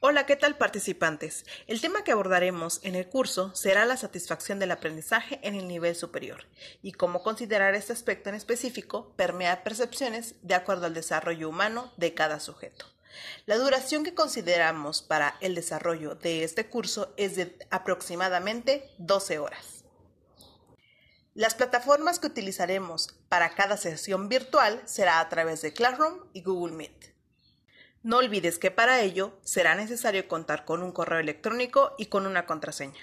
Hola, ¿qué tal participantes? El tema que abordaremos en el curso será la satisfacción del aprendizaje en el nivel superior y cómo considerar este aspecto en específico permea percepciones de acuerdo al desarrollo humano de cada sujeto. La duración que consideramos para el desarrollo de este curso es de aproximadamente 12 horas. Las plataformas que utilizaremos para cada sesión virtual será a través de Classroom y Google Meet. No olvides que para ello será necesario contar con un correo electrónico y con una contraseña.